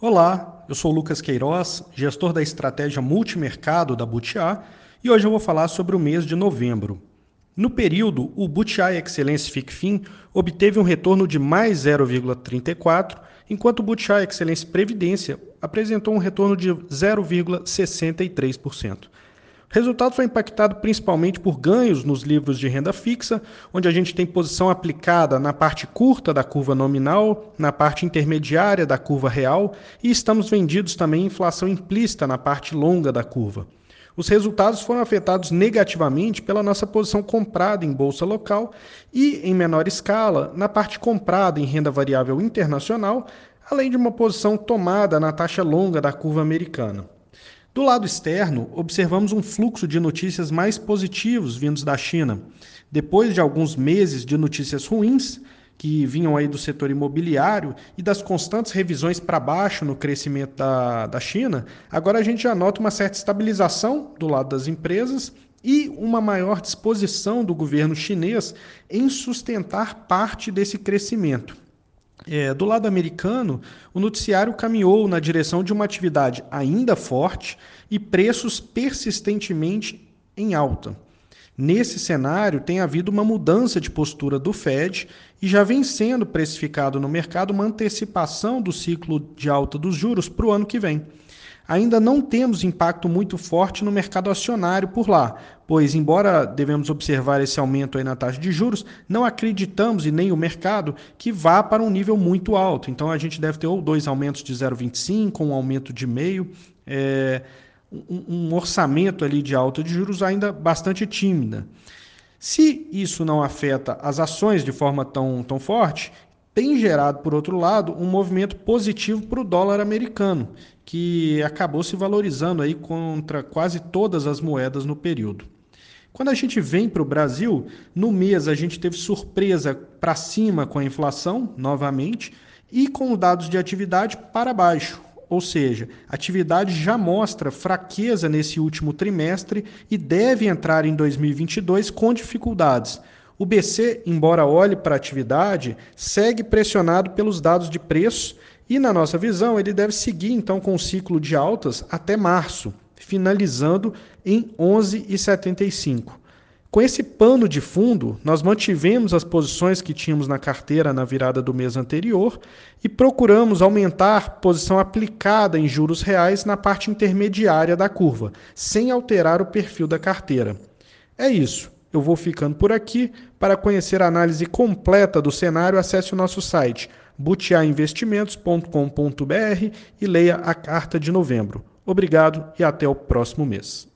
Olá, eu sou Lucas Queiroz, gestor da estratégia multimercado da Butiá, e hoje eu vou falar sobre o mês de novembro. No período, o Butiá Excelência FICFIN obteve um retorno de mais 0,34, enquanto o Butiá Excelência Previdência apresentou um retorno de 0,63%. O resultado foi impactado principalmente por ganhos nos livros de renda fixa, onde a gente tem posição aplicada na parte curta da curva nominal, na parte intermediária da curva real e estamos vendidos também em inflação implícita na parte longa da curva. Os resultados foram afetados negativamente pela nossa posição comprada em bolsa local e, em menor escala, na parte comprada em renda variável internacional, além de uma posição tomada na taxa longa da curva americana. Do lado externo, observamos um fluxo de notícias mais positivos vindos da China. Depois de alguns meses de notícias ruins, que vinham aí do setor imobiliário e das constantes revisões para baixo no crescimento da, da China, agora a gente já nota uma certa estabilização do lado das empresas e uma maior disposição do governo chinês em sustentar parte desse crescimento. É, do lado americano, o noticiário caminhou na direção de uma atividade ainda forte e preços persistentemente em alta. Nesse cenário, tem havido uma mudança de postura do Fed e já vem sendo precificado no mercado uma antecipação do ciclo de alta dos juros para o ano que vem ainda não temos impacto muito forte no mercado acionário por lá, pois, embora devemos observar esse aumento na taxa de juros, não acreditamos, e nem o mercado, que vá para um nível muito alto. Então, a gente deve ter ou dois aumentos de 0,25, um aumento de meio, é, um, um orçamento ali de alta de juros ainda bastante tímida. Se isso não afeta as ações de forma tão, tão forte, tem gerado, por outro lado, um movimento positivo para o dólar americano, que acabou se valorizando aí contra quase todas as moedas no período. Quando a gente vem para o Brasil, no mês a gente teve surpresa para cima com a inflação, novamente, e com dados de atividade para baixo. Ou seja, atividade já mostra fraqueza nesse último trimestre e deve entrar em 2022 com dificuldades o BC, embora olhe para a atividade, segue pressionado pelos dados de preço e, na nossa visão, ele deve seguir então com o ciclo de altas até março, finalizando em 11,75. Com esse pano de fundo, nós mantivemos as posições que tínhamos na carteira na virada do mês anterior e procuramos aumentar posição aplicada em juros reais na parte intermediária da curva, sem alterar o perfil da carteira. É isso. Eu vou ficando por aqui. Para conhecer a análise completa do cenário, acesse o nosso site butiainvestimentos.com.br e leia a carta de novembro. Obrigado e até o próximo mês.